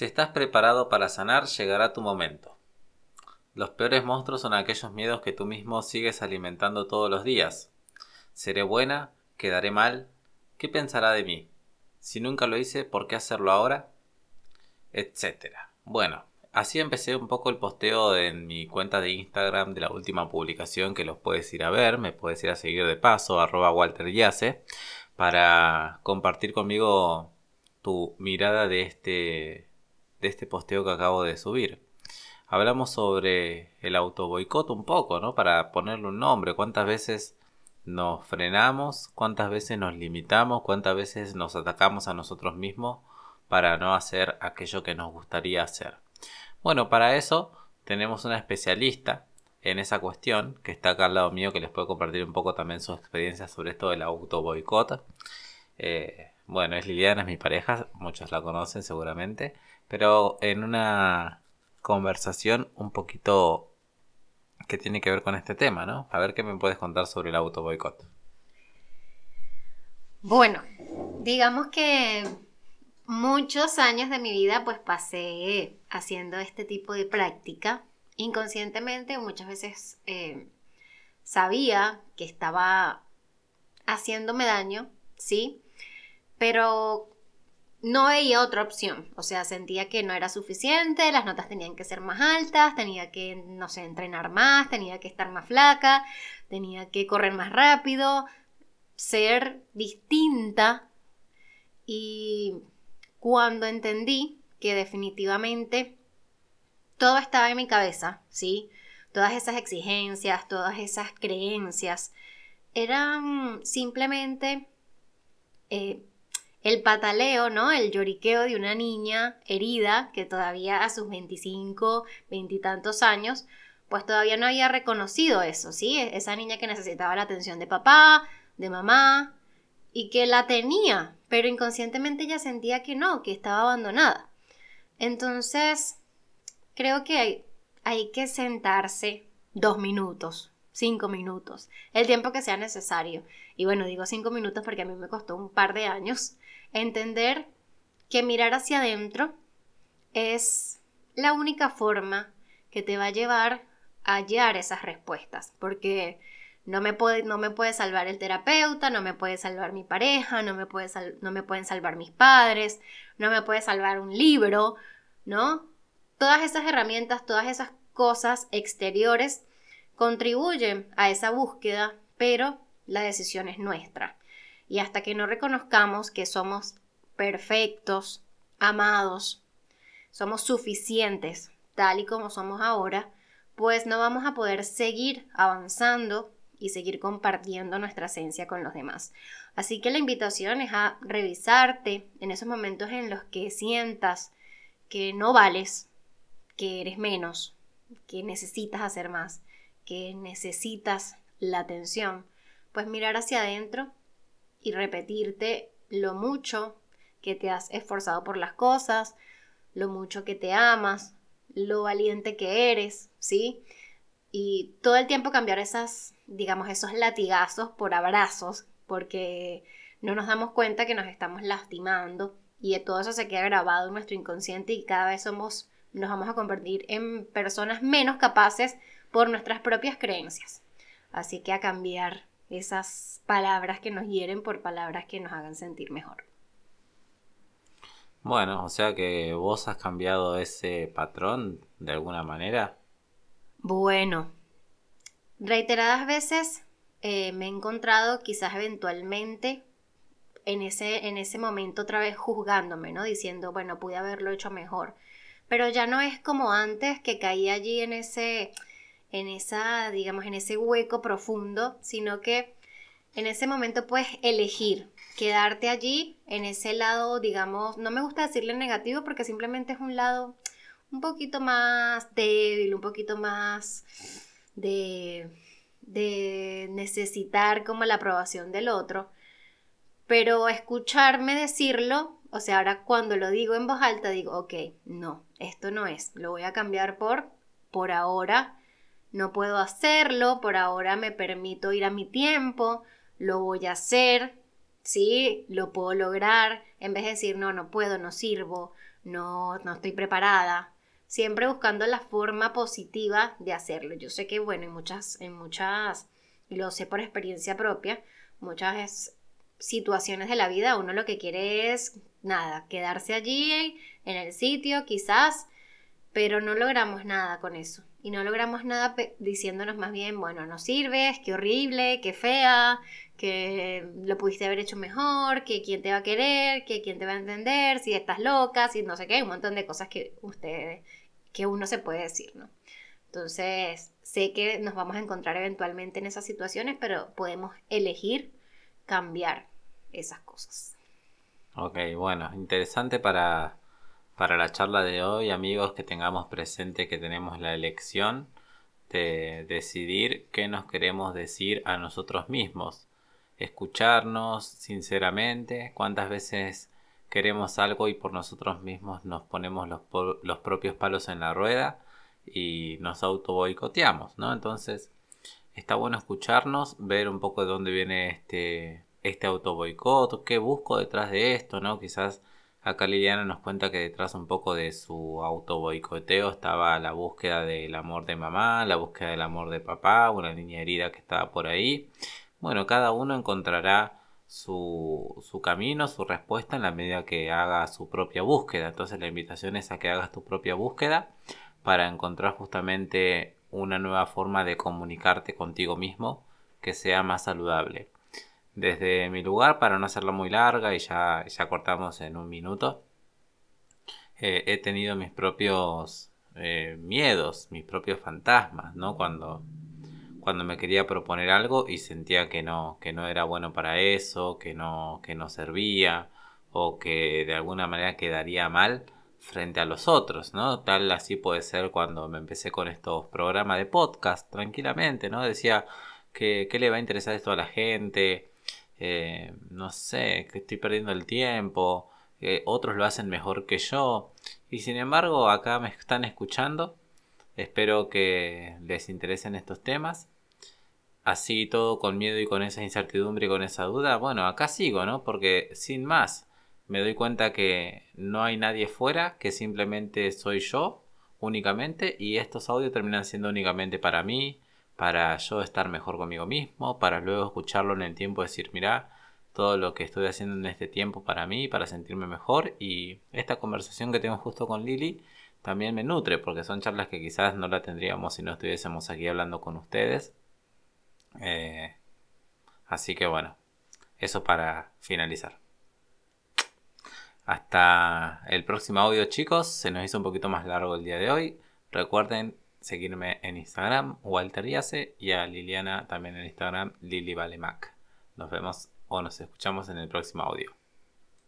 Si estás preparado para sanar, llegará tu momento. Los peores monstruos son aquellos miedos que tú mismo sigues alimentando todos los días. ¿Seré buena? ¿Quedaré mal? ¿Qué pensará de mí? Si nunca lo hice, ¿por qué hacerlo ahora? Etcétera. Bueno, así empecé un poco el posteo en mi cuenta de Instagram de la última publicación que los puedes ir a ver, me puedes ir a seguir de paso, arroba Walter Yace, para compartir conmigo tu mirada de este de este posteo que acabo de subir. Hablamos sobre el autoboicot un poco, ¿no? Para ponerle un nombre. ¿Cuántas veces nos frenamos? ¿Cuántas veces nos limitamos? ¿Cuántas veces nos atacamos a nosotros mismos para no hacer aquello que nos gustaría hacer? Bueno, para eso tenemos una especialista en esa cuestión que está acá al lado mío que les puede compartir un poco también su experiencia sobre esto del autoboicot. Eh, bueno, es Liliana, es mi pareja, muchos la conocen seguramente pero en una conversación un poquito que tiene que ver con este tema, ¿no? A ver qué me puedes contar sobre el auto boicot. Bueno, digamos que muchos años de mi vida pues pasé haciendo este tipo de práctica. Inconscientemente muchas veces eh, sabía que estaba haciéndome daño, ¿sí? Pero no veía otra opción. O sea, sentía que no era suficiente, las notas tenían que ser más altas, tenía que, no sé, entrenar más, tenía que estar más flaca, tenía que correr más rápido, ser distinta. Y cuando entendí que definitivamente todo estaba en mi cabeza, ¿sí? Todas esas exigencias, todas esas creencias, eran simplemente... Eh, el pataleo, ¿no? El lloriqueo de una niña herida que todavía a sus 25, veintitantos años, pues todavía no había reconocido eso, ¿sí? E-, esa niña que necesitaba la atención de papá, de mamá, y que la tenía, pero inconscientemente ella sentía que no, que estaba abandonada. Entonces, creo que hay, hay que sentarse dos minutos, cinco minutos, el tiempo que sea necesario. Y bueno, digo cinco minutos porque a mí me costó un par de años entender que mirar hacia adentro es la única forma que te va a llevar a hallar esas respuestas, porque no me puede, no me puede salvar el terapeuta, no me puede salvar mi pareja, no me, puede no me pueden salvar mis padres, no me puede salvar un libro, ¿no? Todas esas herramientas, todas esas cosas exteriores contribuyen a esa búsqueda, pero la decisión es nuestra. Y hasta que no reconozcamos que somos perfectos, amados, somos suficientes tal y como somos ahora, pues no vamos a poder seguir avanzando y seguir compartiendo nuestra esencia con los demás. Así que la invitación es a revisarte en esos momentos en los que sientas que no vales, que eres menos, que necesitas hacer más, que necesitas la atención, pues mirar hacia adentro y repetirte lo mucho que te has esforzado por las cosas, lo mucho que te amas, lo valiente que eres, ¿sí? Y todo el tiempo cambiar esas, digamos, esos latigazos por abrazos, porque no nos damos cuenta que nos estamos lastimando y todo eso se queda grabado en nuestro inconsciente y cada vez somos, nos vamos a convertir en personas menos capaces por nuestras propias creencias. Así que a cambiar esas palabras que nos hieren por palabras que nos hagan sentir mejor. Bueno, o sea que vos has cambiado ese patrón de alguna manera. Bueno, reiteradas veces eh, me he encontrado quizás eventualmente en ese, en ese momento otra vez juzgándome, ¿no? Diciendo, bueno, pude haberlo hecho mejor. Pero ya no es como antes que caí allí en ese, en esa, digamos, en ese hueco profundo, sino que en ese momento puedes elegir quedarte allí, en ese lado, digamos, no me gusta decirle negativo porque simplemente es un lado un poquito más débil, un poquito más de, de necesitar como la aprobación del otro. Pero escucharme decirlo, o sea, ahora cuando lo digo en voz alta digo, ok, no, esto no es, lo voy a cambiar por, por ahora no puedo hacerlo, por ahora me permito ir a mi tiempo, lo voy a hacer, sí, lo puedo lograr, en vez de decir, no, no puedo, no sirvo, no, no estoy preparada. Siempre buscando la forma positiva de hacerlo. Yo sé que, bueno, en muchas, en muchas, y lo sé por experiencia propia, muchas situaciones de la vida uno lo que quiere es, nada, quedarse allí en el sitio, quizás, pero no logramos nada con eso. Y no logramos nada diciéndonos más bien, bueno, no sirves, qué horrible, qué fea, que lo pudiste haber hecho mejor, que quién te va a querer, que quién te va a entender, si estás loca, si no sé qué, un montón de cosas que ustedes, que uno se puede decir, ¿no? Entonces, sé que nos vamos a encontrar eventualmente en esas situaciones, pero podemos elegir cambiar esas cosas. Ok, bueno, interesante para, para la charla de hoy, amigos, que tengamos presente que tenemos la elección de decidir qué nos queremos decir a nosotros mismos escucharnos sinceramente, cuántas veces queremos algo y por nosotros mismos nos ponemos los, propios palos en la rueda y nos auto boicoteamos, ¿no? Entonces, está bueno escucharnos, ver un poco de dónde viene este, este qué busco detrás de esto, ¿no? Quizás acá Liliana nos cuenta que detrás un poco de su auto boicoteo estaba la búsqueda del amor de mamá, la búsqueda del amor de papá, una niña herida que estaba por ahí. Bueno, cada uno encontrará su, su, camino, su respuesta en la medida que haga su propia búsqueda. Entonces la invitación es a que hagas tu propia búsqueda para encontrar justamente una nueva forma de comunicarte contigo mismo que sea más saludable. Desde mi lugar, para no hacerlo muy larga y ya, ya cortamos en un minuto, eh, he tenido mis propios eh, miedos, mis propios fantasmas, ¿no? Cuando cuando me quería proponer algo y sentía que no, que no era bueno para eso, que no, que no servía o que de alguna manera quedaría mal frente a los otros, ¿no? Tal así puede ser cuando me empecé con estos programas de podcast, tranquilamente, ¿no? Decía que, ¿qué le va a interesar esto a la gente? Eh, no sé, que estoy perdiendo el tiempo, otros lo hacen mejor que yo. Y sin embargo, acá me están escuchando Espero que les interesen estos temas. Así todo con miedo y con esa incertidumbre y con esa duda. Bueno, acá sigo, ¿no? Porque sin más, me doy cuenta que no hay nadie fuera, que simplemente soy yo únicamente y estos audios terminan siendo únicamente para mí, para yo estar mejor conmigo mismo, para luego escucharlo en el tiempo decir, mira, todo lo que estoy haciendo en este tiempo para mí, para sentirme mejor y esta conversación que tengo justo con Lili también me nutre porque son charlas que quizás no la tendríamos si no estuviésemos aquí hablando con ustedes. Eh, así que bueno, eso para finalizar. Hasta el próximo audio chicos, se nos hizo un poquito más largo el día de hoy. Recuerden seguirme en Instagram, Walter Yace, y a Liliana también en Instagram, Lili Nos vemos o nos escuchamos en el próximo audio.